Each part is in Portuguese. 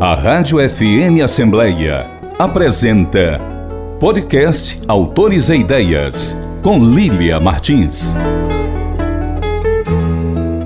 A Rádio FM Assembleia apresenta Podcast Autores e Ideias, com Lília Martins.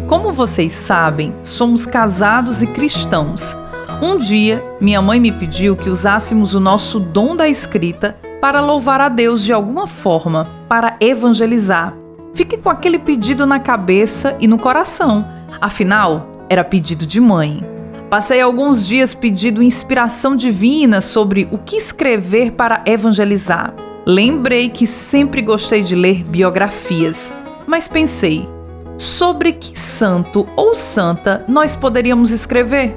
Como vocês sabem, somos casados e cristãos. Um dia, minha mãe me pediu que usássemos o nosso dom da escrita para louvar a Deus de alguma forma, para evangelizar. Fique com aquele pedido na cabeça e no coração, afinal, era pedido de mãe. Passei alguns dias pedindo inspiração divina sobre o que escrever para evangelizar. Lembrei que sempre gostei de ler biografias, mas pensei: sobre que santo ou santa nós poderíamos escrever?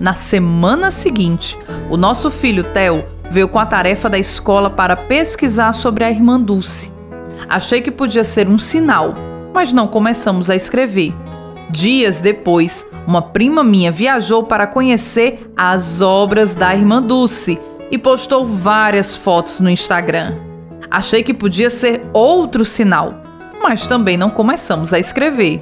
Na semana seguinte, o nosso filho Theo veio com a tarefa da escola para pesquisar sobre a irmã Dulce. Achei que podia ser um sinal, mas não começamos a escrever. Dias depois, uma prima minha viajou para conhecer as obras da irmã Dulce e postou várias fotos no Instagram. Achei que podia ser outro sinal, mas também não começamos a escrever.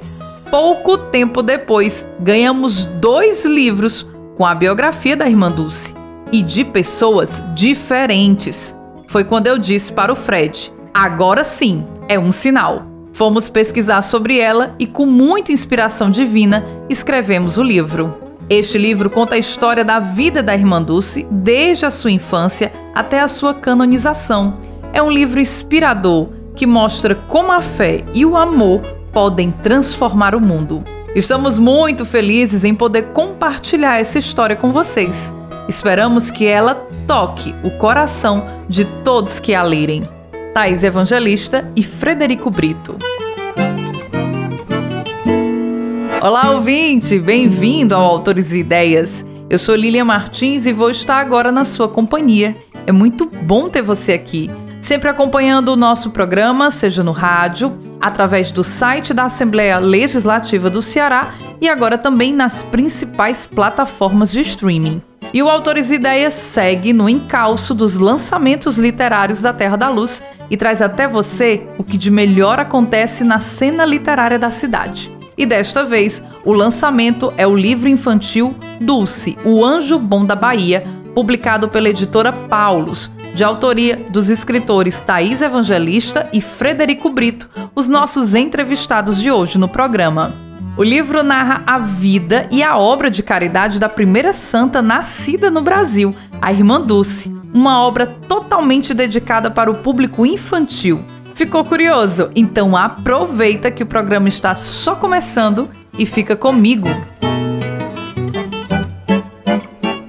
Pouco tempo depois, ganhamos dois livros com a biografia da irmã Dulce e de pessoas diferentes. Foi quando eu disse para o Fred: agora sim, é um sinal. Fomos pesquisar sobre ela e, com muita inspiração divina, escrevemos o livro. Este livro conta a história da vida da irmã Dulce desde a sua infância até a sua canonização. É um livro inspirador que mostra como a fé e o amor podem transformar o mundo. Estamos muito felizes em poder compartilhar essa história com vocês. Esperamos que ela toque o coração de todos que a lerem. Thais Evangelista e Frederico Brito. Olá, ouvinte! Bem-vindo ao Autores e Ideias. Eu sou Lilian Martins e vou estar agora na sua companhia. É muito bom ter você aqui, sempre acompanhando o nosso programa, seja no rádio, através do site da Assembleia Legislativa do Ceará e agora também nas principais plataformas de streaming. E o Autores e Ideias segue no encalço dos lançamentos literários da Terra da Luz e traz até você o que de melhor acontece na cena literária da cidade. E desta vez, o lançamento é o livro infantil Dulce, o Anjo Bom da Bahia, publicado pela editora Paulus, de autoria dos escritores Thaís Evangelista e Frederico Brito, os nossos entrevistados de hoje no programa. O livro narra a vida e a obra de caridade da primeira santa nascida no Brasil, a Irmã Dulce, uma obra totalmente dedicada para o público infantil. Ficou curioso? Então aproveita que o programa está só começando e fica comigo.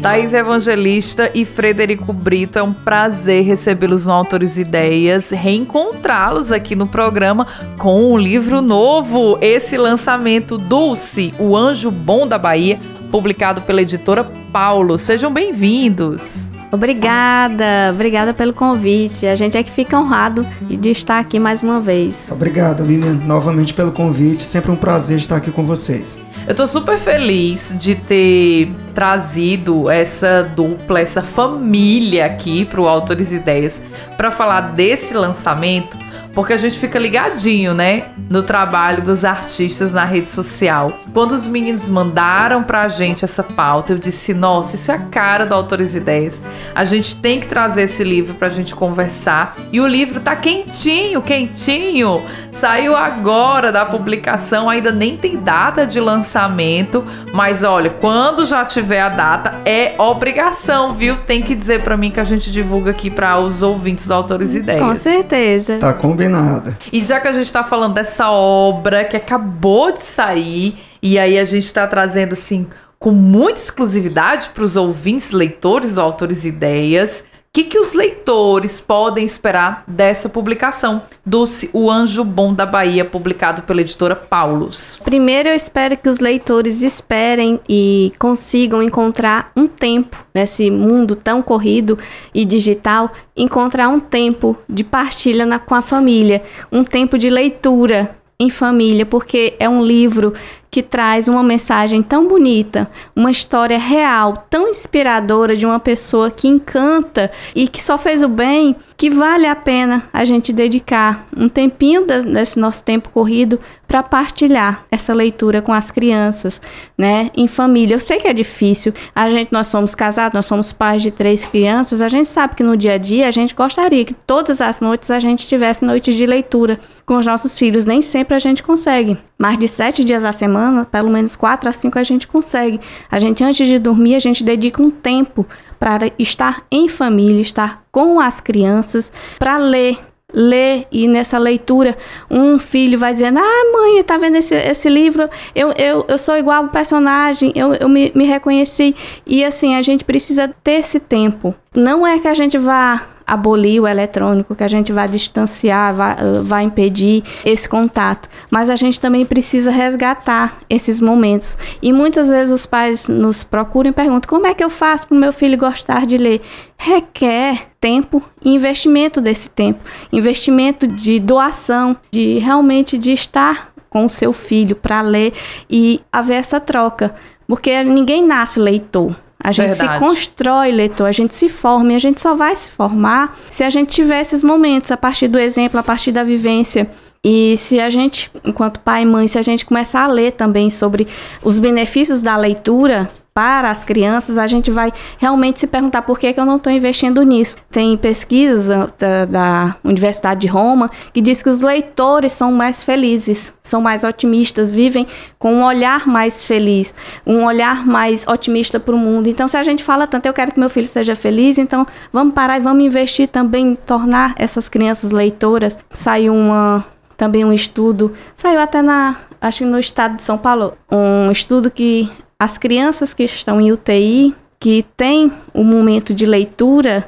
Thais Evangelista e Frederico Brito, é um prazer recebê-los no Autores Ideias, reencontrá-los aqui no programa com um livro novo, esse lançamento Dulce, o Anjo Bom da Bahia, publicado pela editora Paulo. Sejam bem-vindos. Obrigada, obrigada pelo convite. A gente é que fica honrado de estar aqui mais uma vez. Obrigada, Lilian, novamente pelo convite. Sempre um prazer estar aqui com vocês. Eu tô super feliz de ter trazido essa dupla, essa família aqui pro Autores Ideias para falar desse lançamento porque a gente fica ligadinho, né, no trabalho dos artistas na rede social. Quando os meninos mandaram pra gente essa pauta, eu disse: "Nossa, isso é a cara do Autores Ideias. A gente tem que trazer esse livro pra gente conversar". E o livro tá quentinho, quentinho. Saiu agora da publicação, ainda nem tem data de lançamento, mas olha, quando já tiver a data, é obrigação, viu? Tem que dizer para mim que a gente divulga aqui para os ouvintes do Autores Ideias. Com certeza. Tá com combinado. E já que a gente está falando dessa obra que acabou de sair, e aí a gente está trazendo assim com muita exclusividade para os ouvintes, leitores do Autores Ideias, que, que os leitores podem esperar dessa publicação do O Anjo Bom da Bahia, publicado pela editora Paulus? Primeiro, eu espero que os leitores esperem e consigam encontrar um tempo nesse mundo tão corrido e digital, encontrar um tempo de partilha na, com a família, um tempo de leitura em família, porque é um livro que traz uma mensagem tão bonita, uma história real, tão inspiradora de uma pessoa que encanta e que só fez o bem, que vale a pena a gente dedicar um tempinho desse nosso tempo corrido para partilhar essa leitura com as crianças, né, em família. Eu sei que é difícil. A gente nós somos casados, nós somos pais de três crianças, a gente sabe que no dia a dia a gente gostaria que todas as noites a gente tivesse noites de leitura com os nossos filhos. Nem sempre a gente consegue. Mais de sete dias a semana, pelo menos quatro a cinco a gente consegue. A gente, antes de dormir, a gente dedica um tempo para estar em família, estar com as crianças, para ler, ler e nessa leitura um filho vai dizendo ah mãe tá vendo esse, esse livro? Eu, eu, eu sou igual o personagem eu, eu me, me reconheci. E assim a gente precisa ter esse tempo. Não é que a gente vá abolir o eletrônico, que a gente vai distanciar, vai, impedir esse contato. Mas a gente também precisa resgatar esses momentos. E muitas vezes os pais nos procuram e perguntam: como é que eu faço para o meu filho gostar de ler? Requer tempo e investimento desse tempo, investimento de doação, de realmente de estar com o seu filho para ler e haver essa troca, porque ninguém nasce leitor. A gente Verdade. se constrói leitor, a gente se forma e a gente só vai se formar se a gente tiver esses momentos a partir do exemplo, a partir da vivência. E se a gente, enquanto pai e mãe, se a gente começar a ler também sobre os benefícios da leitura, para as crianças, a gente vai realmente se perguntar por que, que eu não estou investindo nisso. Tem pesquisas da, da, Universidade de Roma que diz que os leitores são mais felizes, são mais otimistas, vivem com um olhar mais feliz, um olhar mais otimista para o mundo. Então, se a gente fala tanto, eu quero que meu filho seja feliz, então vamos parar e vamos investir também em tornar essas crianças leitoras. Saiu uma também um estudo, saiu até na, acho que no estado de São Paulo, um estudo que as crianças que estão em UTI, que têm o um momento de leitura,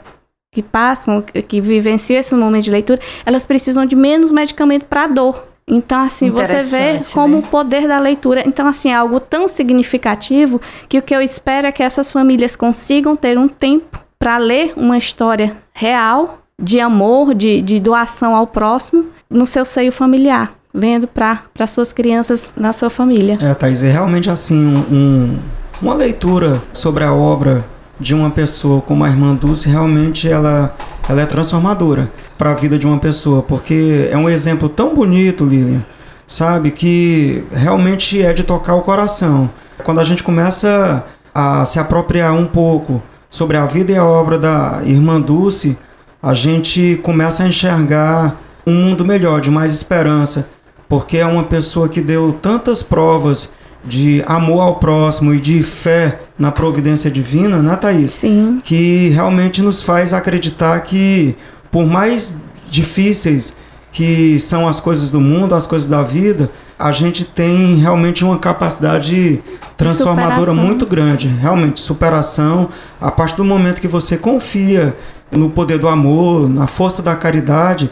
que passam, que vivenciam esse momento de leitura, elas precisam de menos medicamento para dor. Então, assim, você vê como né? o poder da leitura. Então, assim, é algo tão significativo que o que eu espero é que essas famílias consigam ter um tempo para ler uma história real, de amor, de, de doação ao próximo, no seu seio familiar lendo para suas crianças na sua família. É, Thais, é realmente assim, um, uma leitura sobre a obra de uma pessoa como a irmã Dulce, realmente ela, ela é transformadora para a vida de uma pessoa, porque é um exemplo tão bonito, Lilian, sabe, que realmente é de tocar o coração. Quando a gente começa a se apropriar um pouco sobre a vida e a obra da irmã Dulce, a gente começa a enxergar um mundo melhor, de mais esperança, porque é uma pessoa que deu tantas provas de amor ao próximo e de fé na providência divina, né, Thaís? Sim. Que realmente nos faz acreditar que, por mais difíceis que são as coisas do mundo, as coisas da vida, a gente tem realmente uma capacidade transformadora superação. muito grande. Realmente, superação. A partir do momento que você confia no poder do amor, na força da caridade,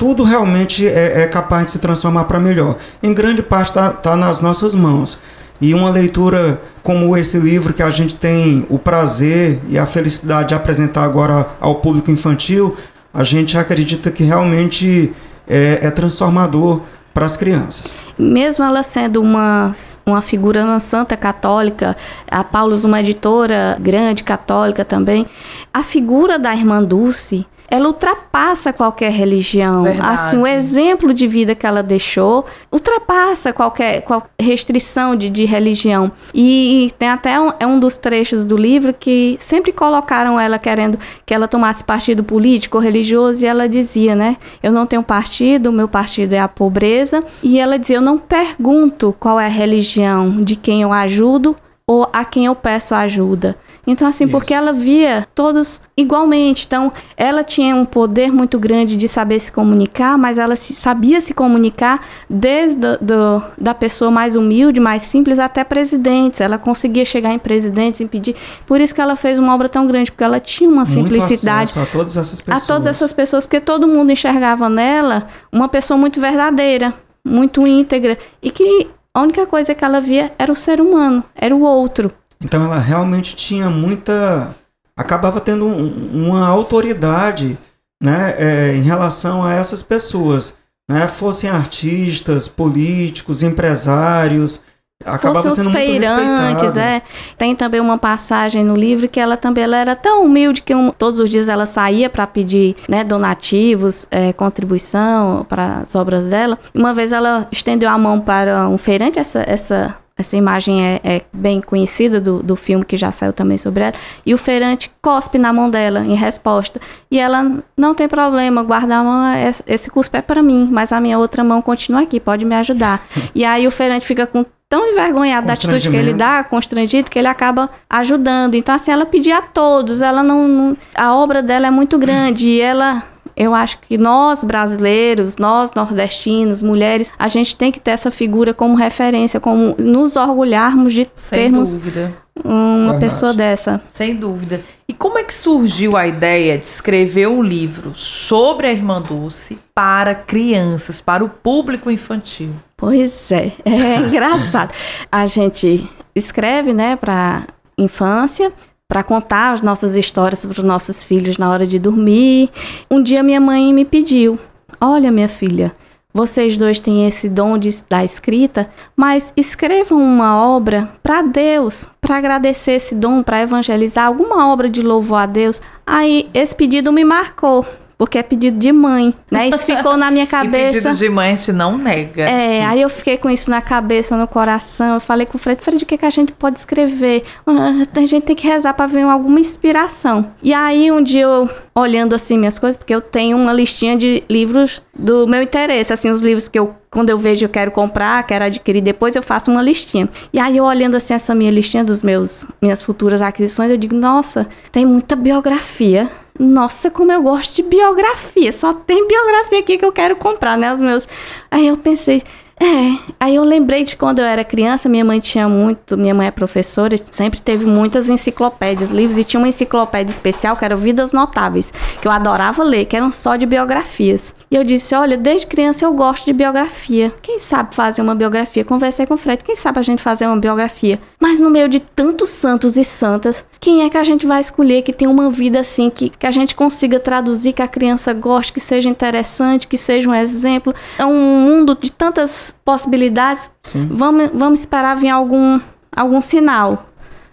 tudo realmente é, é capaz de se transformar para melhor. Em grande parte está tá nas nossas mãos. E uma leitura como esse livro que a gente tem o prazer e a felicidade de apresentar agora ao público infantil, a gente acredita que realmente é, é transformador para as crianças. Mesmo ela sendo uma, uma figura uma santa católica, a Paulus uma editora grande católica também, a figura da irmã Dulce ela ultrapassa qualquer religião. Verdade. Assim, o exemplo de vida que ela deixou ultrapassa qualquer, qualquer restrição de, de religião. E, tem até um, é um dos trechos do livro que sempre colocaram ela querendo que ela tomasse partido político ou religioso e ela dizia, né? Eu não tenho partido, meu partido é a pobreza. E ela dizia, eu não pergunto qual é a religião de quem eu ajudo ou a quem eu peço ajuda. Então, assim, Isso. porque ela via todos igualmente. Então, ela tinha um poder muito grande de saber se comunicar, mas ela se, sabia se comunicar desde do, do, da pessoa mais humilde, mais simples, até presidentes. Ela conseguia chegar em presidentes, impedir. Por isso que ela fez uma obra tão grande, porque ela tinha uma muito simplicidade. A todas essas pessoas. A todas essas pessoas, porque todo mundo enxergava nela uma pessoa muito verdadeira, muito íntegra, e que a única coisa que ela via era o ser humano, era o outro. Então ela realmente tinha muita. acabava tendo um, uma autoridade né, é, em relação a essas pessoas. né, fossem artistas, políticos, empresários, acabava os muito feirantes, é. Tem também uma passagem no livro que ela também ela era tão humilde que um- todos os dias ela saía para pedir né, donativos, é, contribuição para as obras dela. Uma vez ela estendeu a mão para um feirante, essa, essa, essa imagem é, é bem conhecida do, do filme que já saiu também sobre ela, e o feirante cospe na mão dela em resposta. E ela não tem problema, guarda a mão, esse- esse cuspe é para mim, mas a minha outra mão continua aqui, pode me ajudar. e aí o feirante fica com tão envergonhado da atitude que ele dá, constrangido, que ele acaba ajudando. Então, assim, ela pedia a todos, ela não, não- A obra dela é muito grande e ela. Eu acho que nós brasileiros, nós nordestinos, mulheres, a gente tem que ter essa figura como referência, como nos orgulharmos de Sem termos dúvida. uma Verdade. pessoa dessa. Sem dúvida. E como é que surgiu a ideia de escrever um livro sobre a Irmã Dulce para crianças, para o público infantil? Pois é, é engraçado. A gente escreve, né, para infância, para contar as nossas histórias para os nossos filhos na hora de dormir. Um dia minha mãe me pediu: "Olha, minha filha, vocês dois têm esse dom de, da escrita, mas escrevam uma obra para Deus, para agradecer esse dom, para evangelizar alguma obra de louvor a Deus". Aí esse pedido me marcou. Porque é pedido de mãe, né? Isso ficou na minha E cabeça. pedido de mãe a gente não nega. É, aí eu fiquei com isso na cabeça, no coração. Eu falei com o Fred, Fred, o que, que a gente pode escrever? Ah, a gente tem que rezar pra ver alguma inspiração. E aí um dia eu, olhando assim minhas coisas, porque eu tenho uma listinha de livros do meu interesse, assim, os livros que eu, quando eu vejo eu quero comprar, quero adquirir depois, eu faço uma listinha. E aí eu olhando assim essa minha listinha dos meus, minhas futuras aquisições, eu digo, nossa, tem muita biografia. Nossa, como eu gosto de biografia. Só tem biografia aqui que eu quero comprar, né? Os meus. Aí eu pensei, é. Aí eu lembrei de quando eu era criança, minha mãe tinha muito, minha mãe é professora, sempre teve muitas enciclopédias, livros, e tinha uma enciclopédia especial que era Vidas Notáveis, que eu adorava ler, que eram só de biografias. E eu disse: olha, desde criança eu gosto de biografia. Quem sabe fazer uma biografia? Conversei com o Fred, quem sabe a gente fazer uma biografia? Mas no meio de tantos santos e santas, quem é que a gente vai escolher que tem uma vida assim, que, que a gente consiga traduzir, que a criança goste, que seja interessante, que seja um exemplo? É um mundo de tantas possibilidades. Sim. Vamos, vamos esperar vir algum, algum sinal.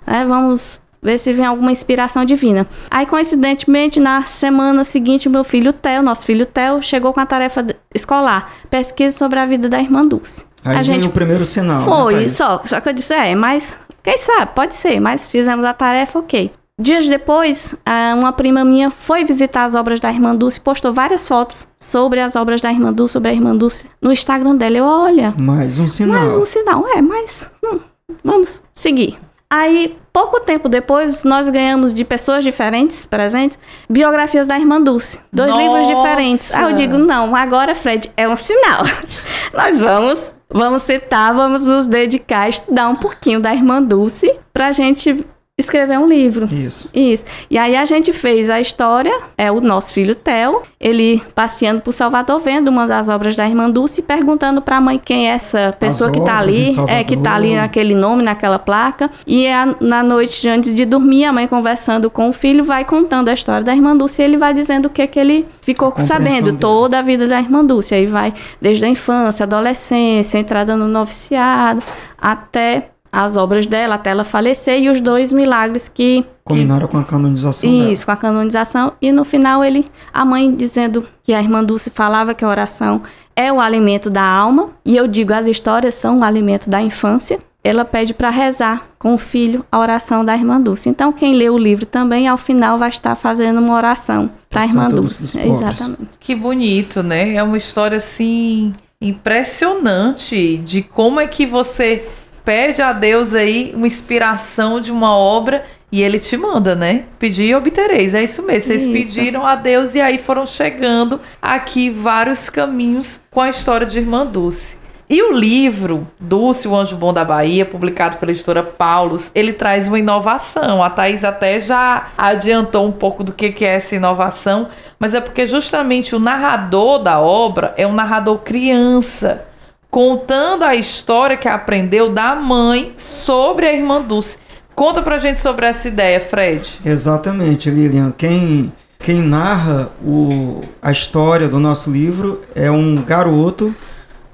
né? Vamos ver se vem alguma inspiração divina. Aí, coincidentemente, na semana seguinte, o meu filho Theo, nosso filho Theo, chegou com a tarefa escolar: pesquisa sobre a vida da irmã Dulce. Aí a gente o primeiro sinal. né, foi, Thaís? só, só que eu disse, é, mas quem sabe, pode ser, mas fizemos a tarefa, ok. Dias depois, uma prima minha foi visitar as obras da Irmã Dulce e postou várias fotos sobre as obras da Irmã Dulce, sobre a Irmã Dulce, no Instagram dela. Eu, olha, Mais um sinal. mais um sinal. É, mas hum, vamos seguir. Aí, pouco tempo depois, nós ganhamos de pessoas diferentes, presentes, biografias da Irmã Dulce. Dois Nossa! livros diferentes. Aí eu digo, não, agora, Fred, é um sinal. nós vamos, vamos citar, vamos nos dedicar a estudar um pouquinho da Irmã Dulce pra gente escrever um livro. Isso. Isso. E aí a gente fez a história, é o nosso filho Theo, ele passeando por Salvador, vendo uma das obras da Irmã Dulce e perguntando pra mãe quem é essa pessoa que tá em ali, é que tá ali naquele nome, naquela placa. E a- na noite antes de dormir, a mãe conversando com o filho vai contando a história da Irmã Dulce e ele vai dizendo o que é que ele ficou sabendo, dele. toda a vida da Irmã Dulce. Aí vai desde a infância, adolescência, entrada no noviciado, até as obras dela, até ela falecer e os dois milagres que Combinaram com a canonização dela. isso, com a canonização. E no final ele, a mãe dizendo que a irmã Dulce falava que a oração é o alimento da alma. E eu digo, as histórias são o alimento da infância. Ela pede para rezar com o filho a oração da irmã Dulce. Então quem lê o livro também, ao final, vai estar fazendo uma oração para a irmã Santa Dulce. Exatamente. Que bonito, né? É uma história assim impressionante de como é que você pede a Deus aí uma inspiração de uma obra e ele te manda, né? Pedir e obtereis. É isso mesmo. Vocês Isso. pediram a Deus e aí foram chegando aqui vários caminhos com a história de Irmã Dulce. E o livro Dulce, o Anjo Bom da Bahia, publicado pela editora Paulus, ele traz uma inovação. A Thaís até já adiantou um pouco do que que é essa inovação, mas é porque justamente o narrador da obra é um narrador criança, contando a história que aprendeu da mãe sobre a irmã Dulce. Conta pra gente sobre essa ideia, Fred. Exatamente, Lilian. Quem Quem narra o, a história do nosso livro é um garoto,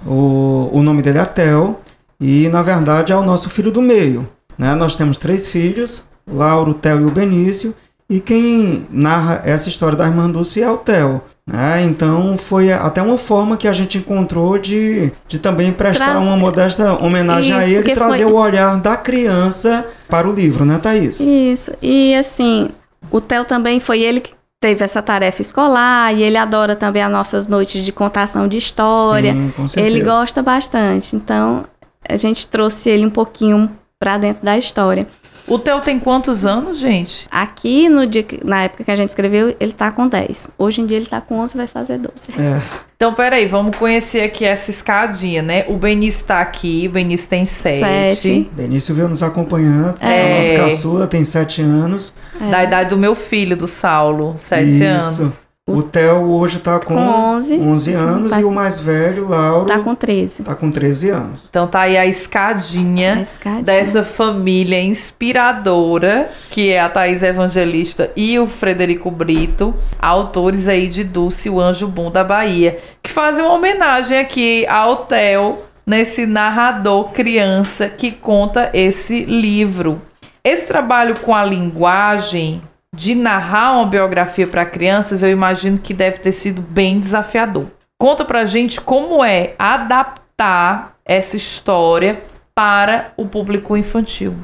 o, o nome dele é Theo, e na verdade é o nosso filho do meio. Né? Nós temos três filhos, Lauro, Theo e o Benício, e quem narra essa história da irmã Dulce é o Theo. Né? Então foi até uma forma que a gente encontrou de, de também prestar Traz... uma modesta homenagem Isso, a ele e trazer foi... o olhar da criança para o livro, né, Thaís? Isso. E assim, o Theo também foi ele que teve essa tarefa escolar e ele adora também as nossas noites de contação de história. Sim, com certeza. Ele gosta bastante. Então, a gente trouxe ele um pouquinho para dentro da história. O Theo tem quantos anos, gente? Aqui, no dia que, na época que a gente escreveu, ele tá com 10. Hoje em dia ele tá com 11, vai fazer 12. É. Então, peraí, vamos conhecer aqui essa escadinha, né? O Benício tá aqui, o Benício tem 7. Sete. Benício veio nos acompanhando. É. O nosso caçula tem 7 anos. É. Da idade do meu filho, do Saulo, 7 Isso. anos. O Theo hoje tá com, Com 11. 11 anos Vai- e o mais velho, Lauro, Tá com 13. tá com 13 anos. Então tá aí a A escadinha escadinha. dessa família inspiradora, que é a Thaís Evangelista e o Frederico Brito, autores aí de Dulce, o Anjo Bom da Bahia, que fazem uma homenagem aqui ao Theo, nesse narrador criança que conta esse livro. Esse trabalho com a linguagem de narrar uma biografia para crianças, eu imagino que deve ter sido bem desafiador. Conta pra gente como é adaptar essa história para o público infantil.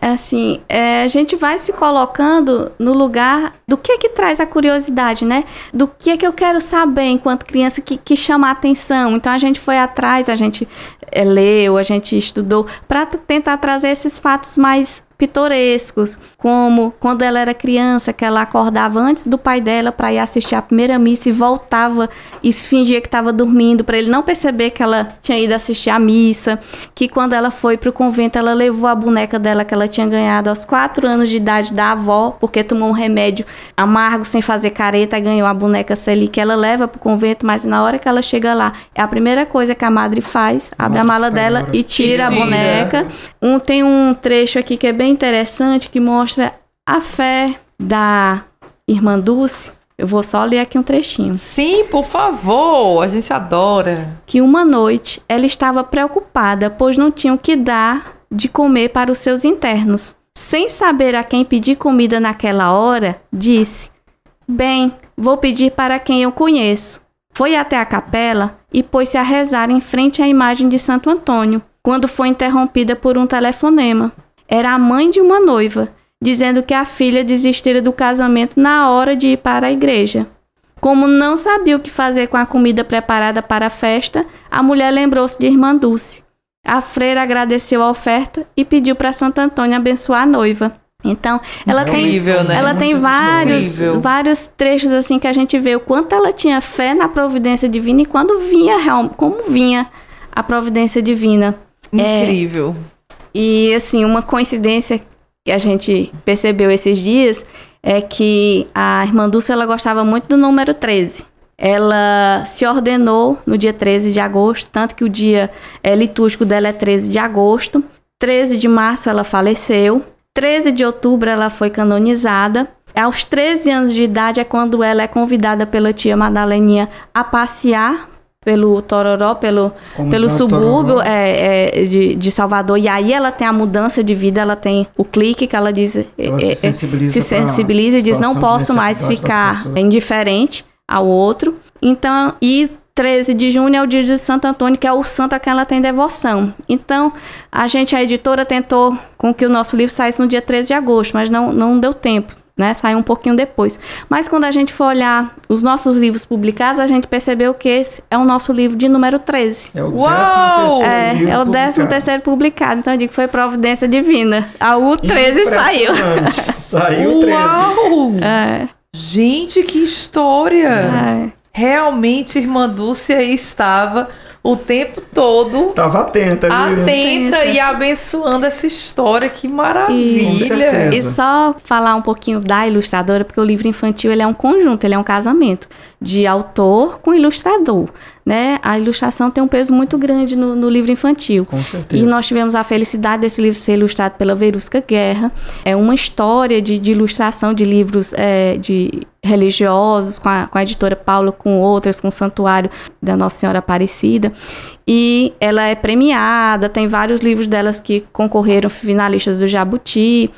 É assim, é, a gente vai se colocando no lugar do que é que traz a curiosidade, né? Do que é que eu quero saber enquanto criança que, que chama a atenção. Então a gente foi atrás, a gente é, leu, a gente estudou para tentar trazer esses fatos mais pitorescos, como quando ela era criança, que ela acordava antes do pai dela para ir assistir a primeira missa e voltava e fingia que estava dormindo para ele não perceber que ela tinha ido assistir a missa, que quando ela foi pro convento ela levou a boneca dela que ela tinha ganhado aos quatro anos de idade da avó, porque tomou um remédio amargo sem fazer careta, ganhou a boneca Celi que ela leva pro convento, mas na hora que ela chega lá, é a primeira coisa que a madre faz, abre a Madre mala dela e tira a boneca. Um, tem um trecho aqui que é bem interessante que mostra a fé da irmã Dulce. Eu vou só ler aqui um trechinho. Sim, por favor, a gente adora. Que uma noite ela estava preocupada, pois não tinha o que dar de comer para os seus internos. Sem saber a quem pedir comida naquela hora, disse: Bem, vou pedir para quem eu conheço. Foi até a capela e pôs-se a rezar em frente à imagem de Santo Antônio, quando foi interrompida por um telefonema. Era a mãe de uma noiva, dizendo que a filha desistira do casamento na hora de ir para a igreja. Como não sabia o que fazer com a comida preparada para a festa, a mulher lembrou-se de Irmã Dulce. A freira agradeceu a oferta e pediu para Santo Antônio abençoar a noiva. Então, ela tem, Horrível, né? ela tem vários, vários trechos assim que a gente vê o quanto ela tinha fé na providência divina e quando vinha como vinha a providência divina. É. Incrível. E assim, uma coincidência que a gente percebeu esses dias é que a irmã Dulce ela gostava muito do número 13. Ela se ordenou no dia 13 de agosto, tanto que o dia é, litúrgico dela é 13 de agosto. 13 de março ela faleceu. 13 de outubro ela foi canonizada. Aos 13 anos de idade é quando ela é convidada pela tia Madaleninha a passear pelo Tororó, pelo, Como pelo subúrbio é, é, de, de Salvador. E aí ela tem a mudança de vida, ela tem o clique que ela diz. Ela é, se é, sensibiliza, se sensibiliza e diz: não posso mais ficar pessoas." indiferente ao outro. Então, e 13 de junho é o dia de Santo Antônio, que é o santo a quem ela tem devoção. Então, a gente, a editora, tentou com que o nosso livro saísse no dia 13 de agosto, mas não, não deu tempo. Né, saiu um pouquinho depois. Mas quando a gente for olhar os nossos livros publicados, a gente percebeu que esse é o nosso livro de número 13. É o Uau! 13 É, livro é o 13 publicado. terceiro publicado. Então eu digo que foi providência divina. A U 13 saiu. Saiu o 13. Uau! É, Gente, que história! é. Realmente, irmã Dulce aí estava o tempo todo Tava atenta ali. atenta e abençoando essa história. Que maravilha! certeza. E só falar um pouquinho da ilustradora, porque o livro infantil ele é um conjunto, ele é um casamento de autor com ilustrador. Né, a ilustração tem um peso muito grande no, no livro infantil. Com certeza. E nós tivemos a felicidade desse livro ser ilustrado pela Verusca Guerra. É uma história de, de ilustração de livros é, de religiosos, com a, com a editora Paula, com outras, com o Santuário da Nossa Senhora Aparecida. E ela é premiada, tem vários livros delas que concorreram finalistas do Jabuti.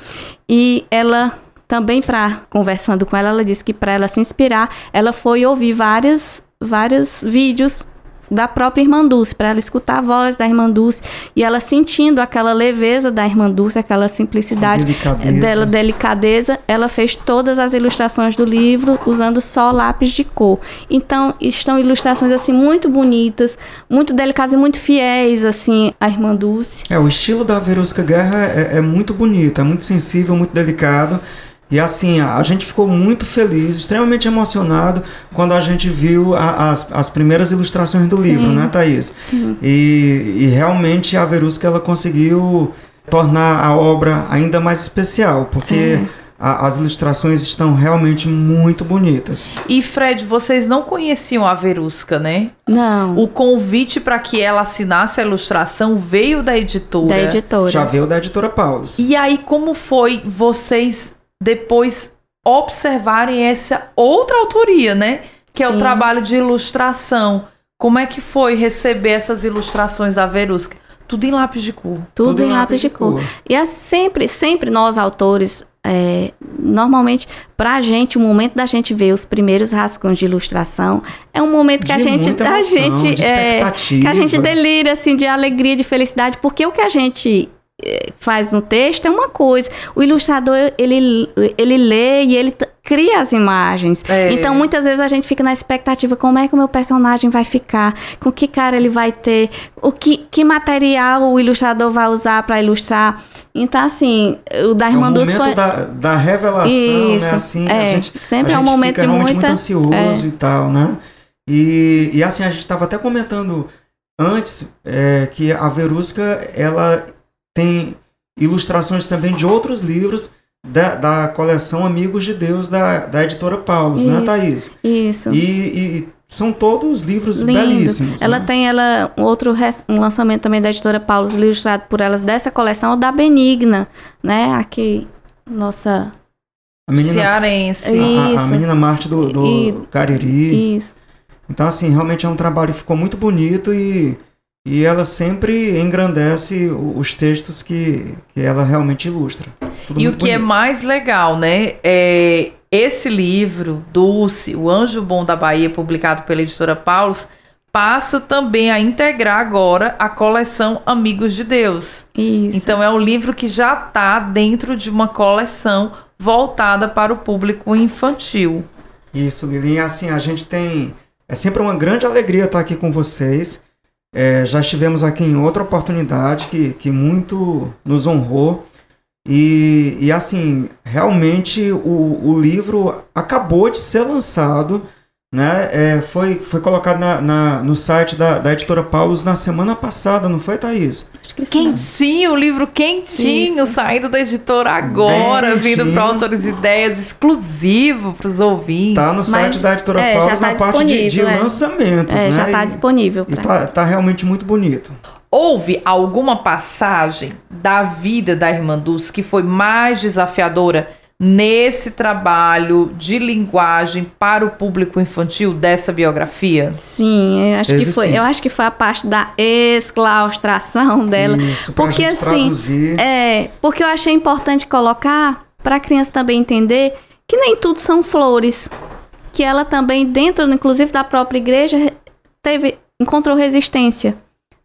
E ela também para conversando com ela, ela disse que para ela se inspirar, ela foi ouvir várias vários vídeos da própria Irmã Dulce, para ela escutar a voz da Irmã Dulce e ela sentindo aquela leveza da Irmã Dulce, aquela simplicidade delicadeza. dela, delicadeza, ela fez todas as ilustrações do livro usando só lápis de cor. Então, estão ilustrações assim muito bonitas, muito delicadas e muito fiéis assim à Irmã Dulce. É, o estilo da Verusca Guerra é, é muito bonito, é muito sensível, muito delicado. E assim, a, a, gente ficou muito feliz, extremamente emocionado quando a gente viu a, as, as primeiras ilustrações do Sim. livro, né, Thaís? Sim. E, e realmente a Verusca ela conseguiu tornar a obra ainda mais especial, porque É. a- as ilustrações estão realmente muito bonitas. E Fred, vocês não conheciam a Verusca, né? Não, O convite para que ela assinasse a ilustração veio da editora. da editora. Já veio da editora Paulus. E aí, como foi vocês depois observarem essa outra autoria, né? Que é o Sim. trabalho de ilustração. Como é que foi receber essas ilustrações da Verusca? Tudo em lápis de cor. Tudo, em lápis de cor. E é sempre, sempre nós autores, é, normalmente, pra gente, o momento da gente ver os primeiros rascunhos de ilustração é um momento que a De gente, muita a emoção, gente, de é, que a gente delira assim de alegria, de felicidade, porque o que a gente faz no texto é uma coisa. O ilustrador ele ele lê e ele cria as imagens. É. Então muitas vezes a gente fica na expectativa como é que o meu personagem vai ficar, com que cara ele vai ter, o que, que material o ilustrador vai usar para ilustrar. Então assim, o da É o Irmã Dulce momento foi da, da revelação, Isso, né? Assim, é, a gente, sempre a é um gente momento fica de muita- muito ansioso é. e tal, né? E, e assim, a gente estava até comentando antes é, que a Verusca, ela tem ilustrações também de outros livros da, da coleção Amigos de Deus da, da editora Paulus, né. Thaís? isso. E, e são todos livros Lindo. belíssimos. Ela né? tem ela um outro res- um lançamento também da editora Paulo ilustrado por elas dessa coleção da Benigna, né? Aqui nossa a menina, Cearense. A, a- a menina Marte do, do E- Cariri. isso. Então, assim, realmente é um trabalho que ficou muito bonito e, e ela sempre engrandece os textos que, que ela realmente ilustra. Tudo E o que é bonito. mais legal, né? É esse livro, Dulce, O Anjo Bom da Bahia, publicado pela editora Paulus, passa também a integrar agora a coleção Amigos de Deus. Isso. Então é um livro que já está dentro de uma coleção voltada para o público infantil. Isso, Lili. E, Assim, a gente tem. É sempre uma grande alegria estar aqui com vocês. É, já estivemos aqui em outra oportunidade que, que muito nos honrou. E, e assim, realmente o, o livro acabou de ser lançado. Né? É, foi, foi colocado na, na- no site da, da editora Paulus na semana passada, não foi, Thaís? Que. Quentinho, o livro quentinho, Isso. saindo da editora agora, Bem vindo para Autores e Ideias, exclusivo para os ouvintes. Tá no Mas, site da editora é, Paulus tá na parte de, de disponível, é. lançamentos. É, né? já está E- disponível E pra... tá, tá realmente muito bonito. Houve alguma passagem da vida da irmã Dulce que foi mais desafiadora nesse trabalho de linguagem para o público infantil dessa biografia? Sim, eu acho Teve que foi. sim. Eu acho que foi a parte da exclaustração dela. Isso, porque, gente assim, traduzir. É, porque eu achei importante colocar para a criança também entender que nem tudo são flores. Que ela também, dentro, inclusive, da própria igreja, re- teve, encontrou resistência.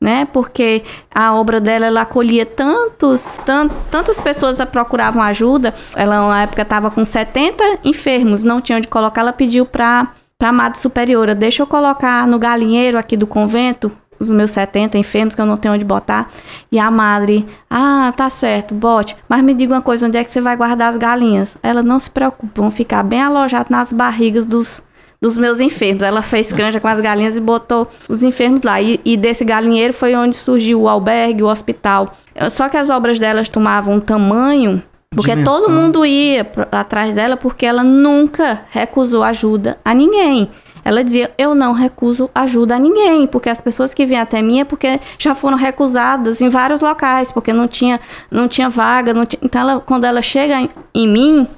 Né? Porque a obra dela ela acolhia tantos, tan- tantas pessoas que procuravam ajuda. Ela na época estava com 70 enfermos, não tinha onde colocar. Ela pediu para a Madre Superiora: deixa eu colocar no galinheiro aqui do convento os meus 70 enfermos que eu não tenho onde botar. E a madre, ah, tá certo, bote. Mas me diga uma coisa, onde é que você vai guardar as galinhas? Ela não se preocupa, vão ficar bem alojados nas barrigas dos, dos meus enfermos. Ela fez canja com as galinhas e botou os enfermos lá. E, e desse galinheiro foi onde surgiu o albergue, o hospital. Só que as obras delas tomavam um tamanho Porque dimensão. todo mundo ia atrás dela porque ela nunca recusou ajuda a ninguém. Ela dizia: Eu não recuso ajuda a ninguém, porque as pessoas que vêm até mim é porque já foram recusadas em vários locais, porque não tinha, não tinha vaga. não tinha- Então, ela- quando ela chega em, em mim,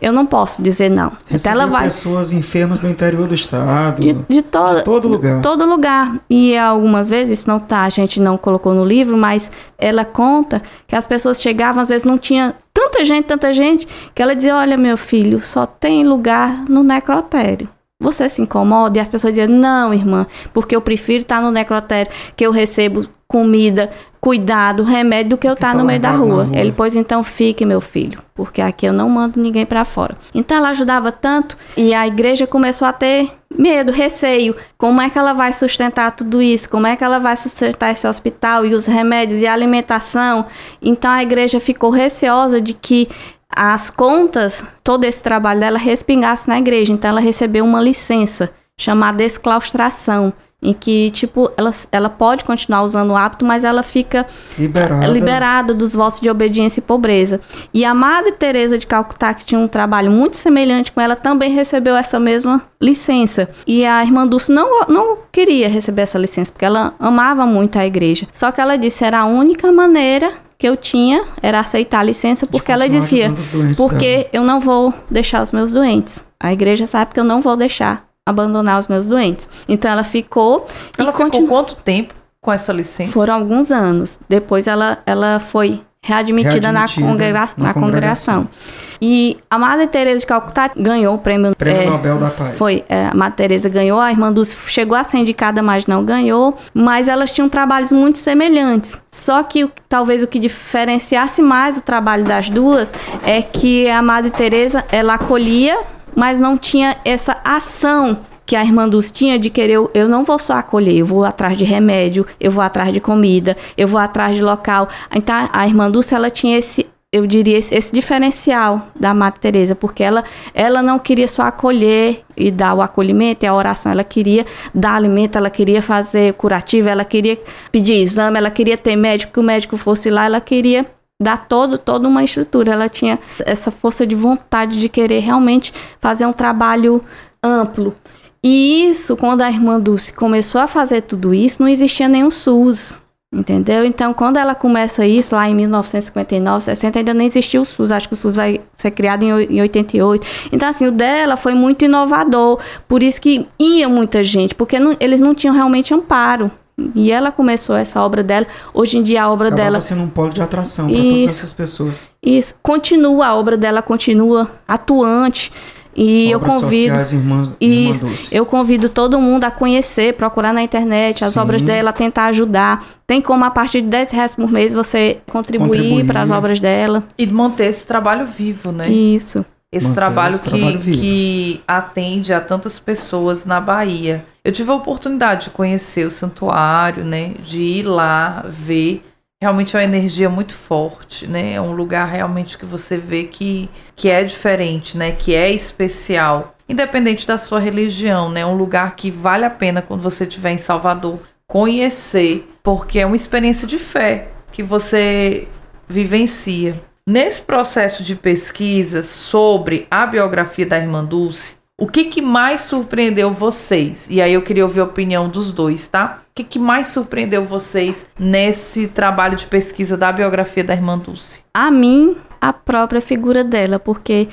eu não posso dizer não. Recebeu ela vai pessoas enfermas no interior do estado. de, de, todo, de todo lugar. todo lugar. E algumas vezes, isso não tá, a gente não colocou no livro, mas ela conta que as pessoas chegavam, às vezes não tinha tanta gente, tanta gente, que ela dizia: Olha, meu filho, só tem lugar no necrotério. Você se incomoda? E as pessoas diziam: Não, irmã, porque eu prefiro estar no necrotério, que eu recebo comida, cuidado, remédio, do que eu estar tá no meio da largado na rua. rua. Ele, pois então fique, meu filho, porque aqui eu não mando ninguém para fora. Então ela ajudava tanto e a igreja começou a ter medo, receio. Como é que ela vai sustentar tudo isso? Como é que ela vai sustentar esse hospital e os remédios e a alimentação? Então a igreja ficou receosa de que as contas, todo esse trabalho dela respingasse na igreja. Então ela recebeu uma licença chamada exclaustração. Em que, tipo, ela, ela pode continuar usando o hábito, mas ela fica Liberada. é liberada dos votos de obediência e pobreza. E a Madre Teresa de Calcutá, que tinha um trabalho muito semelhante com ela, também recebeu essa mesma licença. E a irmã Dulce não, não queria receber essa licença, porque ela amava muito a igreja. Só que ela disse era a única maneira que eu tinha era aceitar a licença, porque ela dizia, porque dela. eu não vou deixar os meus doentes. A igreja sabe que eu não vou deixar abandonar os meus doentes. Então ela ficou Ela e ficou continuou. quanto tempo com essa licença? Foram alguns anos. Depois ela, ela foi readmitida, na, Readmitida congrega- na na congregação. congregação. E a Madre Teresa de Calcutá ganhou o prêmio. Prêmio é, Nobel da Paz. Foi, é, a Madre Teresa ganhou, a irmã Dulce chegou a ser indicada, mas não ganhou. Mas elas tinham trabalhos muito semelhantes. Só que talvez o que diferenciasse mais o trabalho das duas é que a Madre Teresa ela acolhia, mas não tinha essa ação que a irmã tinha de querer, eu, eu não vou só acolher, eu vou atrás de remédio, eu vou atrás de comida, eu vou atrás de local. Então a irmã Dulce ela tinha esse eu diria esse, esse diferencial da Madre Teresa, porque ela, ela não queria só acolher e dar o acolhimento e a oração, ela queria dar alimento, ela queria fazer curativo, ela queria pedir exame, ela queria ter médico, que o médico fosse lá, ela queria dar todo, toda uma estrutura, ela tinha essa força de vontade de querer realmente fazer um trabalho amplo. E isso, quando a irmã Dulce começou a fazer tudo isso, não existia nenhum SUS. Entendeu? Então, quando ela começa isso, lá em 1959, 60, ainda nem existia o SUS. Acho que o SUS vai ser criado em oi- em 88. Então, assim, o dela foi muito inovador. Por isso que ia muita gente, porque não- eles não tinham realmente amparo. E ela começou essa obra dela. Hoje em dia, a obra Acabava dela sendo um polo de atração para todas Isso. essas pessoas. isso, continua, a obra dela continua atuante. E eu Obras convido. sociais, irmãs, irmã Isso. Dulce. Eu convido todo mundo a conhecer, procurar na internet as Sim. obras dela, tentar ajudar. Tem como, a partir de 10 reais por mês, você contribuir, Contribuir. para as obras dela. E manter esse trabalho vivo, né? Isso. Esse Manter trabalho, esse que, trabalho que atende a tantas pessoas na Bahia. Eu tive a oportunidade de conhecer o santuário, né? De ir lá, ver. Realmente é uma energia muito forte, né? É um lugar realmente que você vê que, que é diferente, né? Que é especial. Independente da sua religião, né? É um lugar que vale a pena quando você estiver em Salvador conhecer, porque é uma experiência de fé que você vivencia. Nesse processo de pesquisa sobre a biografia da irmã Dulce, o que, que mais surpreendeu vocês? E aí eu queria ouvir a opinião dos dois, tá? O que, que mais surpreendeu vocês nesse trabalho de pesquisa da biografia da irmã Dulce? A mim, a própria figura dela, porque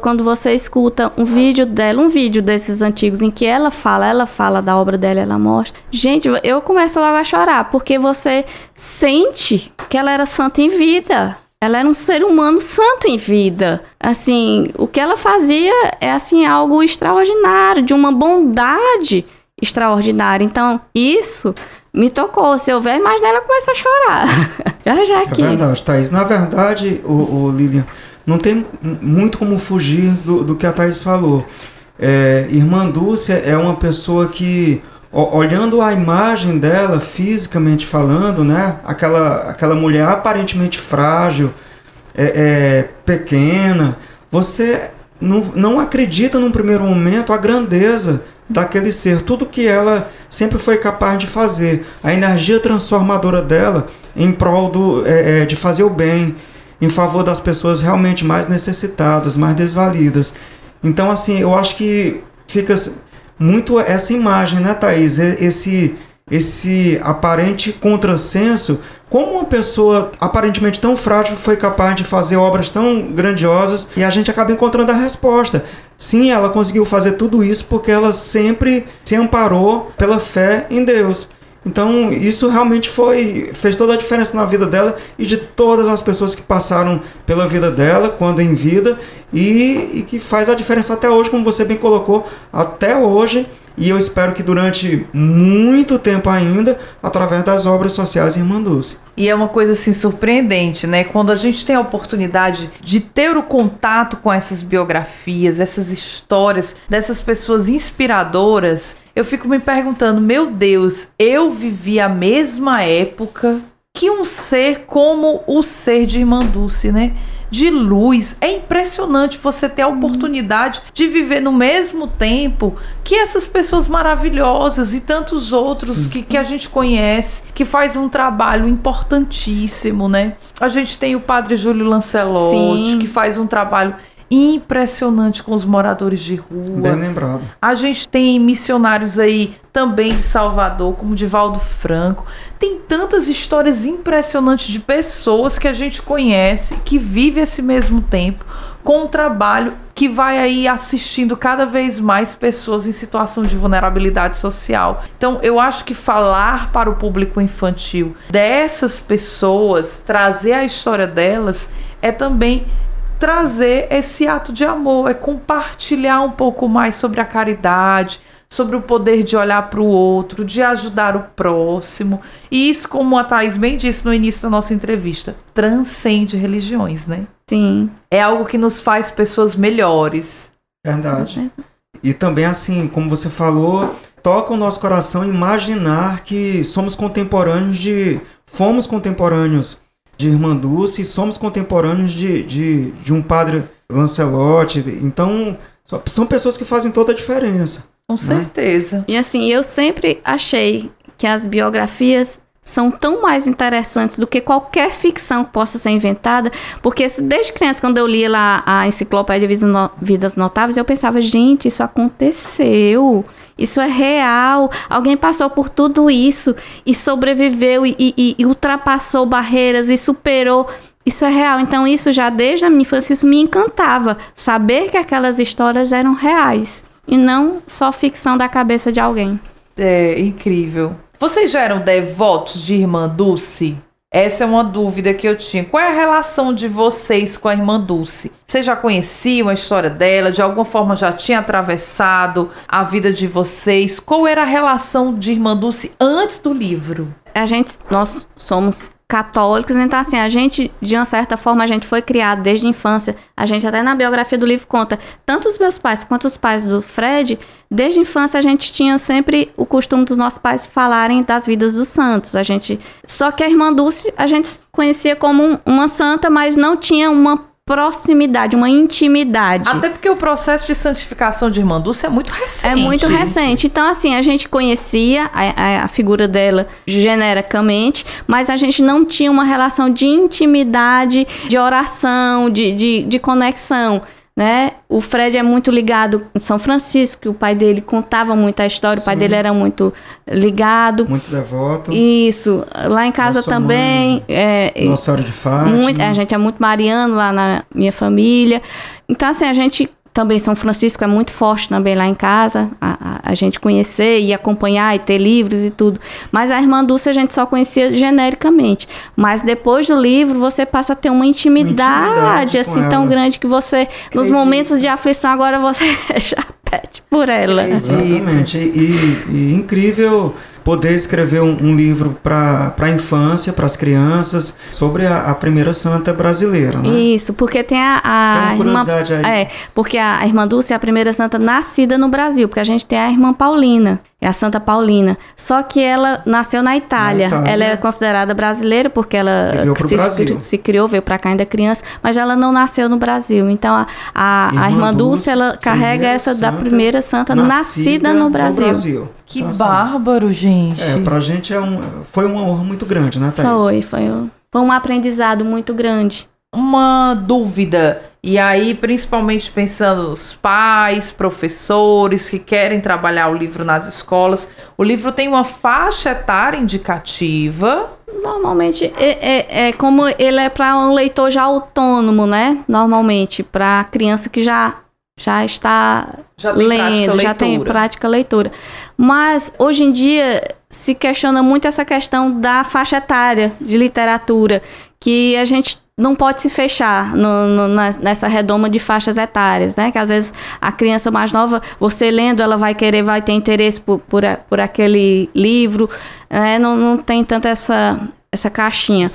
quando você escuta um vídeo dela, um vídeo desses antigos em que ela fala, ela fala da obra dela, ela mostra. Gente, eu começo logo a chorar, porque você sente que ela era santa em vida. Ela era um ser humano santo em vida. Assim, o que ela fazia é assim algo extraordinário, de uma bondade extraordinária. Então, isso me tocou. Se eu ver a imagem dela, eu começo a chorar. já já É aqui. verdade, Thaís. Na verdade, o, Lilian, não tem muito como fugir do, do que a Thaís falou. É, Irmã Dulce é uma pessoa que, o- olhando a imagem dela, fisicamente falando, né? Aquela, aquela mulher aparentemente frágil, é, é, pequena, você não, não acredita num primeiro momento a grandeza daquele ser, tudo que ela sempre foi capaz de fazer, a energia transformadora dela em prol do, é, é, de fazer o bem. em favor das pessoas realmente mais necessitadas, mais desvalidas. Então, assim, eu acho que fica muito essa imagem, né, Thaís? Esse, esse aparente contrassenso. Como uma pessoa aparentemente tão frágil foi capaz de fazer obras tão grandiosas e a gente acaba encontrando a resposta. Sim, ela conseguiu fazer tudo isso porque ela sempre se amparou pela fé em Deus. Então, isso realmente foi fez toda a diferença na vida dela e de todas as pessoas que passaram pela vida dela quando em vida e, e que faz a diferença até hoje, como você bem colocou, até hoje. E eu espero que durante muito tempo ainda, através das obras sociais Irmã Dulce. E é uma coisa assim surpreendente, né? Quando a gente tem a oportunidade de ter o contato com essas biografias, essas histórias dessas pessoas inspiradoras, eu fico me perguntando, meu Deus, eu vivi a mesma época que um ser como o ser de Irmã Dulce, né? De luz. É impressionante você ter a oportunidade de viver no mesmo tempo que essas pessoas maravilhosas e tantos outros que, que a gente conhece, que faz um trabalho importantíssimo, né? A gente tem o padre Júlio Lancelotti, Sim. que faz um trabalho impressionante com os moradores de rua. Bem lembrado. A gente tem missionários aí também de Salvador, como Divaldo Franco. Tem tantas histórias impressionantes de pessoas que a gente conhece, que vive esse mesmo tempo, com um trabalho que vai aí assistindo cada vez mais pessoas em situação de vulnerabilidade social. Então, eu acho que falar para o público infantil dessas pessoas, trazer a história delas, é também trazer esse ato de amor, é compartilhar um pouco mais sobre a caridade, sobre o poder de olhar para o outro, de ajudar o próximo. E isso, como a Thais bem disse no início da nossa entrevista, transcende religiões, né? Sim. É algo que nos faz pessoas melhores. Verdade. E também, assim, como você falou, toca o nosso coração imaginar que somos contemporâneos de. Fomos contemporâneos de Irmã Dulce e somos contemporâneos de, de, de um padre Lancelotti. Então, são pessoas que fazem toda a diferença. Com né? certeza. E assim, eu sempre achei que as biografias são tão mais interessantes do que qualquer ficção que possa ser inventada, porque desde criança, quando eu lia lá a enciclopédia de Vidas Notáveis, eu pensava, gente, isso aconteceu, isso é real, alguém passou por tudo isso e sobreviveu e, e, e ultrapassou barreiras e superou. Isso é real. Então, isso já desde a minha infância, isso me encantava. Saber que aquelas histórias eram reais e não só ficção da cabeça de alguém. É incrível. Vocês já eram devotos de Irmã Dulce? Essa é uma dúvida que eu tinha. Qual é a relação de vocês com a irmã Dulce? Vocês já conheciam a história dela? De alguma forma já tinha atravessado a vida de vocês? Qual era a relação de irmã Dulce antes do livro? A gente, nós somos católicos, então assim, a gente, de uma certa forma, a gente foi criado desde a infância, a gente até na biografia do livro conta, tanto os meus pais quanto os pais do Fred, desde a infância a gente tinha sempre o costume dos nossos pais falarem das vidas dos santos, a gente, só que a irmã Dulce a gente conhecia como um, uma santa, mas não tinha uma proximidade, uma intimidade. Até porque o processo de santificação de Irmã Dulce é muito recente. É muito recente. Então, assim, a gente conhecia a, a, a, figura dela genericamente, mas a gente não tinha uma relação de intimidade, de oração, de, de, de conexão né? O Fred é muito ligado em São Francisco, o pai dele contava muito a história, Sim. o pai dele era muito ligado. Muito devoto. Isso. Lá em casa Nossa também. Mãe, é, Nossa Senhora de Fátima. Muito, a gente é muito mariano lá na minha família. Então, assim, a gente também São Francisco é muito forte também lá em casa, a, a, a, gente conhecer e acompanhar e ter livros e tudo. Mas a Irmã Dulce a gente só conhecia genericamente. Mas depois do livro você passa a ter uma intimidade, uma intimidade assim tão grande que você, Acredito. nos momentos de aflição, agora você já pede por ela. Acredito. Exatamente. E, e incrível poder escrever um, um livro para a infância, para as crianças, sobre a, a, primeira santa brasileira, né? Isso, porque tem a, a tem irmã, aí. É, porque a, a irmã Dulce é a primeira santa nascida no Brasil, porque a gente tem a irmã Paulina, é a Santa Paulina. Só que ela nasceu na Itália. Na Itália. Ela é considerada brasileira porque ela se, se, criou, veio para cá ainda criança, mas ela não nasceu no Brasil. Então a, a, irmã, a irmã Dulce, ela carrega essa da primeira santa nascida, nascida no Brasil. No Brasil. Que então, assim, bárbaro, gente. É, pra gente é um, foi uma honra muito grande, né, Thaís? Foi, foi um, foi um aprendizado muito grande. uma dúvida. E aí, principalmente pensando nos pais, professores que querem trabalhar o livro nas escolas, o livro tem uma faixa etária indicativa. Normalmente, é, é, é como ele é para um leitor já autônomo, né? Normalmente, para criança que já já está já lendo, já tem prática leitura. Mas hoje em dia se questiona muito essa questão da faixa etária de literatura, que a gente não pode se fechar no, no, nessa redoma de faixas etárias, né? Que às vezes a criança mais nova, você lendo, ela vai querer, vai ter interesse por, por, por aquele livro, né? Não, não tem tanto essa, essa caixinha.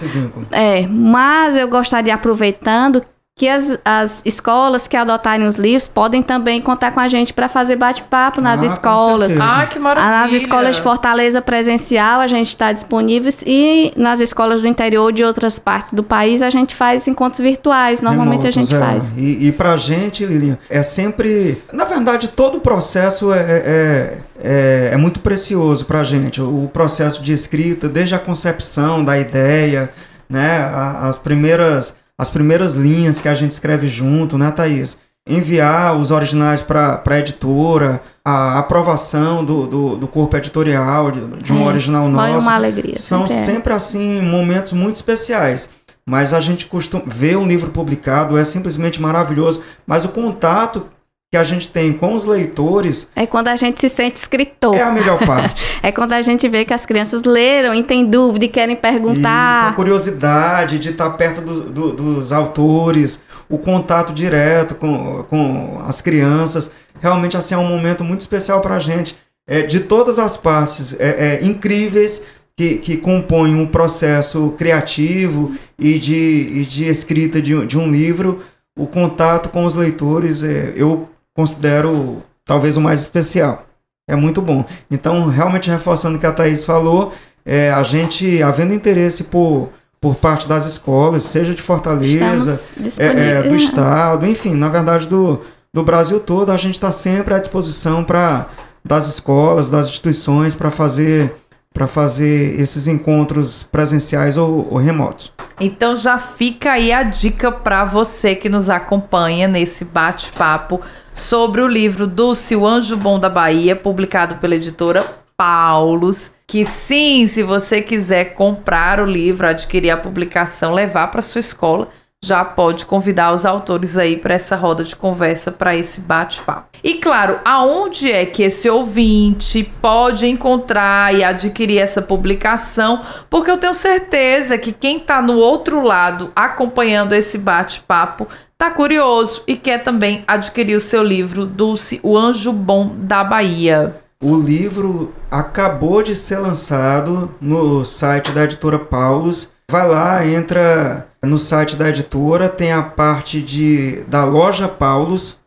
É, mas eu gostaria, aproveitando, que as, as escolas que adotarem os livros podem também contar com a gente para fazer bate-papo nas Ah, escolas. Ah, que maravilha! Nas escolas de Fortaleza presencial a gente está disponível e nas escolas do interior de outras partes do país a gente faz encontros virtuais. Normalmente a Remotos, gente é. faz. E, e pra gente, Lilian, é sempre. Na verdade, todo o processo é, é, é, é muito precioso pra gente. O processo de escrita, desde a concepção da ideia, né? a- As primeiras, as primeiras linhas que a gente escreve junto, né, Thaís? Enviar os originais para a editora, a aprovação do, do, do corpo editorial, de, de um É, original Foi nosso. uma alegria. São sempre é. sempre assim momentos muito especiais. Mas a gente costuma ver um livro publicado é simplesmente maravilhoso. Mas o contato que a gente tem com os leitores É quando a gente se sente escritor. é a melhor parte. É quando a gente vê que as crianças leram e têm dúvida e querem Isso, a perguntar. curiosidade de estar perto do- do- dos autores, o contato direto com, com as crianças. Realmente assim, é um momento muito especial para a gente. É, de todas as partes é, é, incríveis que, que compõem um processo criativo e de, e de escrita de, um- de um livro, o contato com os leitores é, eu considero talvez o mais especial. É muito bom. Então, realmente reforçando o que a Thaís falou, é, a gente, havendo interesse por, por parte das escolas, seja de Fortaleza, é, é, do. Estado, enfim, na verdade do, do Brasil todo, a gente está sempre à disposição para das escolas, das instituições, para fazer para fazer esses encontros presenciais ou, ou remotos. Então já fica aí a dica para você que nos acompanha nesse bate-papo sobre o livro Dulce, o Anjo Bom da Bahia, publicado pela editora Paulus. Que sim, se você quiser comprar o livro, adquirir a publicação, levar para sua escola, já pode convidar os autores aí para essa roda de conversa, para esse bate-papo. E claro, aonde é que esse ouvinte pode encontrar e adquirir essa publicação? Porque eu tenho certeza que quem está no outro lado acompanhando esse bate-papo tá curioso e quer também adquirir o seu livro Dulce, o Anjo Bom da Bahia. O livro acabou de ser lançado no site da editora Paulus. Vai lá, entra no site da editora, tem a parte de da loja Paulus,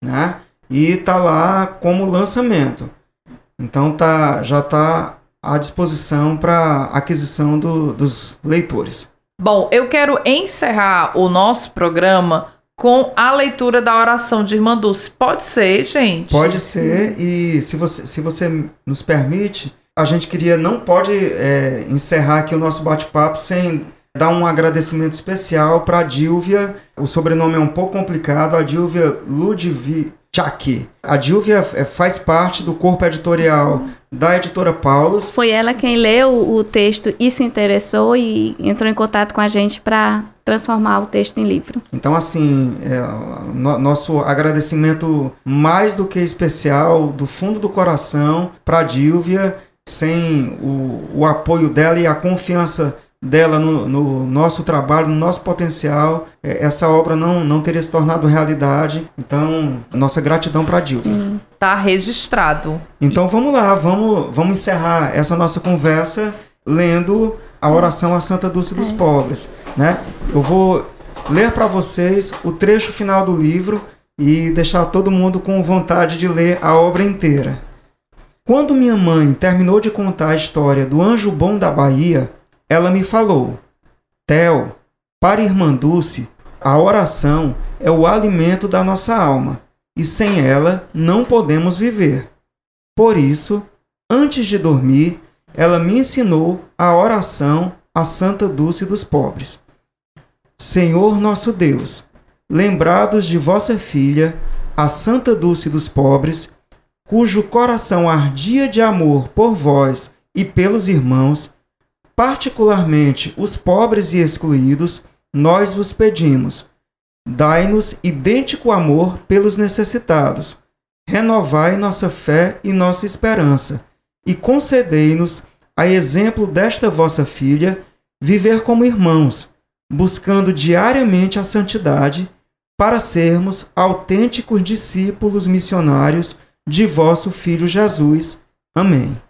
né? E tá lá como lançamento. Então tá, já tá à disposição para aquisição do- dos leitores. Bom, eu quero encerrar o nosso programa com a leitura da oração de Irmã Dulce. Pode ser, gente? Pode ser, e se você, se você nos permite, a gente queria, não pode é, encerrar aqui o nosso bate-papo sem dar um agradecimento especial para a Dilvia. O sobrenome é um pouco complicado, a Dilvia Ludwig. A Dilvia é, faz parte do corpo editorial da editora Paulus. Foi ela quem leu o texto e se interessou e entrou em contato com a gente para transformar o texto em livro. Então, assim, é, no- nosso agradecimento mais do que especial, do fundo do coração, para a Dilvia. Sem o, o apoio dela e a confiança dela no, no nosso trabalho, no nosso potencial, é, essa obra não, não teria se tornado realidade. Então, nossa gratidão para a Dilvia. Tá registrado. Então, vamos lá, vamos, vamos encerrar essa nossa conversa lendo a oração à Santa Dulce dos Pobres, né? Eu vou ler para vocês o trecho final do livro e deixar todo mundo com vontade de ler a obra inteira. Quando minha mãe terminou de contar a história do anjo bom da Bahia, ela me falou: Theo, para irmã Dulce, a oração é o alimento da nossa alma e sem ela não podemos viver. Por isso, antes de dormir, ela me ensinou a oração à Santa Dulce dos Pobres. Senhor nosso Deus, lembrados de vossa filha, a Santa Dulce dos Pobres, cujo coração ardia de amor por vós e pelos irmãos, particularmente os pobres e excluídos, nós vos pedimos: dai-nos idêntico amor pelos necessitados, renovai nossa fé e nossa esperança, e concedei-nos, a exemplo desta vossa filha, viver como irmãos, buscando diariamente a santidade, para sermos autênticos discípulos missionários de vosso Filho Jesus. Amém.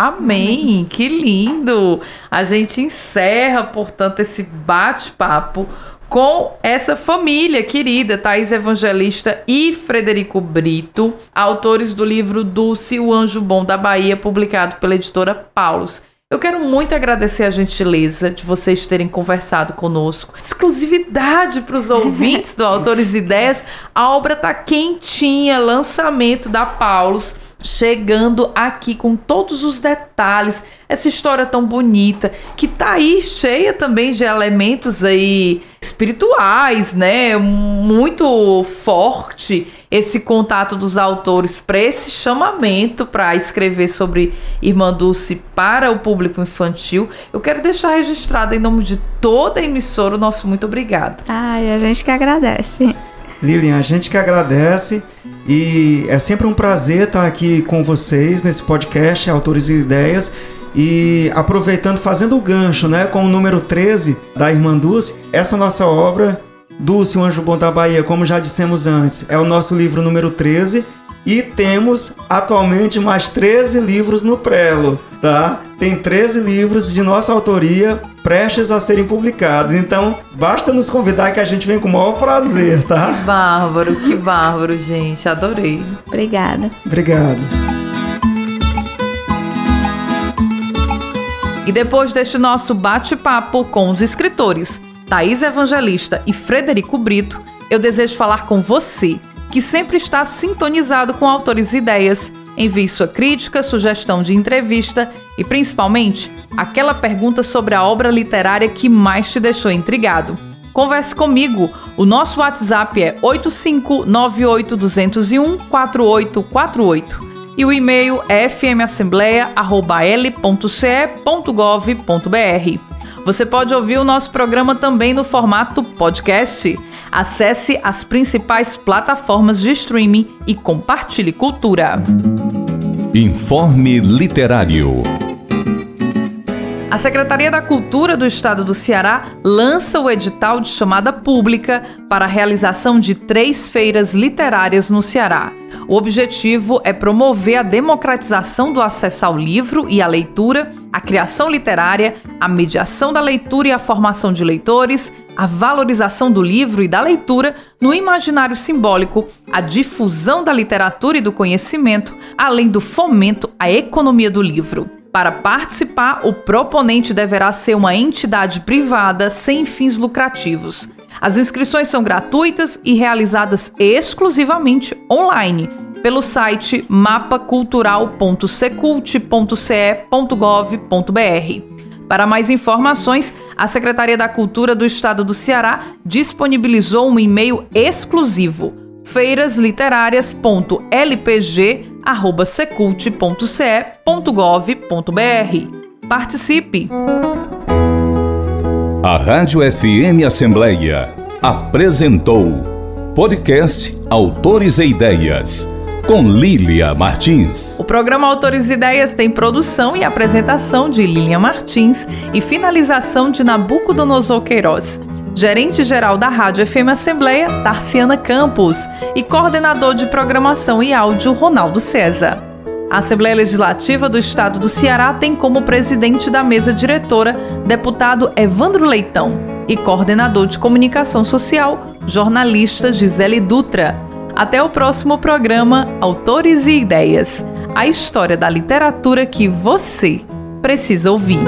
Amém, que lindo! A gente encerra, portanto, esse bate-papo com essa família querida, Thaís Evangelista e Frederico Brito, autores do livro Dulce, o Anjo Bom da Bahia, publicado pela editora Paulus. Eu quero muito agradecer a gentileza de vocês terem conversado conosco. Exclusividade para os ouvintes do Autores Ideias. A obra tá quentinha, lançamento da Paulus chegando aqui com todos os detalhes, essa história tão bonita, que tá aí cheia também de elementos aí espirituais, né? Muito forte esse contato dos autores para esse chamamento para escrever sobre Irmã Dulce para o público infantil. Eu quero deixar registrado em nome de toda a emissora o nosso muito obrigado. Ai, a gente que agradece. Lilian, a gente que agradece e é sempre um prazer estar aqui com vocês nesse podcast Autores e Ideias. E aproveitando, fazendo o gancho, né, com o número 13 da Irmã Dulce, essa nossa obra, Dulce, o Anjo Bom da Bahia, como já dissemos antes, é o nosso livro número 13 e temos atualmente mais 13 livros no prelo, tá? Tem 13 livros de nossa autoria prestes a serem publicados. Então, basta nos convidar que a gente vem com o maior prazer, tá? Que bárbaro, que bárbaro, gente. Adorei. Obrigada. Obrigado. E depois deste nosso bate-papo com os escritores Thaís Evangelista e Frederico Brito, eu desejo falar com você que sempre está sintonizado com autores e ideias. Envie sua crítica, sugestão de entrevista e, principalmente, aquela pergunta sobre a obra literária que mais te deixou intrigado. Converse comigo. O nosso WhatsApp é 85982014848 e o e-mail é fmassembleia.l.ce.gov.br. Você pode ouvir o nosso programa também no formato podcast. Acesse as principais plataformas de streaming e compartilhe cultura. Informe Literário. A Secretaria da Cultura do Estado do Ceará lança o edital de chamada pública para a realização de três feiras literárias no Ceará. O objetivo é promover a democratização do acesso ao livro e à leitura, a criação literária, a mediação da leitura e a formação de leitores, a valorização do livro e da leitura no imaginário simbólico, a difusão da literatura e do conhecimento, além do fomento à economia do livro. Para participar, o proponente deverá ser uma entidade privada sem fins lucrativos. As inscrições são gratuitas e realizadas exclusivamente online pelo site mapacultural.secult.ce.gov.br. Para mais informações, a Secretaria da Cultura do Estado do Ceará disponibilizou um e-mail exclusivo: feirasliterárias.lpg@secult.ce.gov.br. Participe! A Rádio FM Assembleia apresentou podcast Autores e Ideias com Lília Martins. O programa Autores e Ideias tem produção e apresentação de Lília Martins e finalização de Nabucodonosor Queiroz. Gerente-geral da Rádio FM Assembleia, Tarciana Campos, e coordenador de programação e áudio, Ronaldo César. A Assembleia Legislativa do Estado do Ceará tem como presidente da mesa diretora deputado Evandro Leitão e coordenador de comunicação social, jornalista Gisele Dutra. Até o próximo programa Autores e Ideias a história da literatura que você precisa ouvir.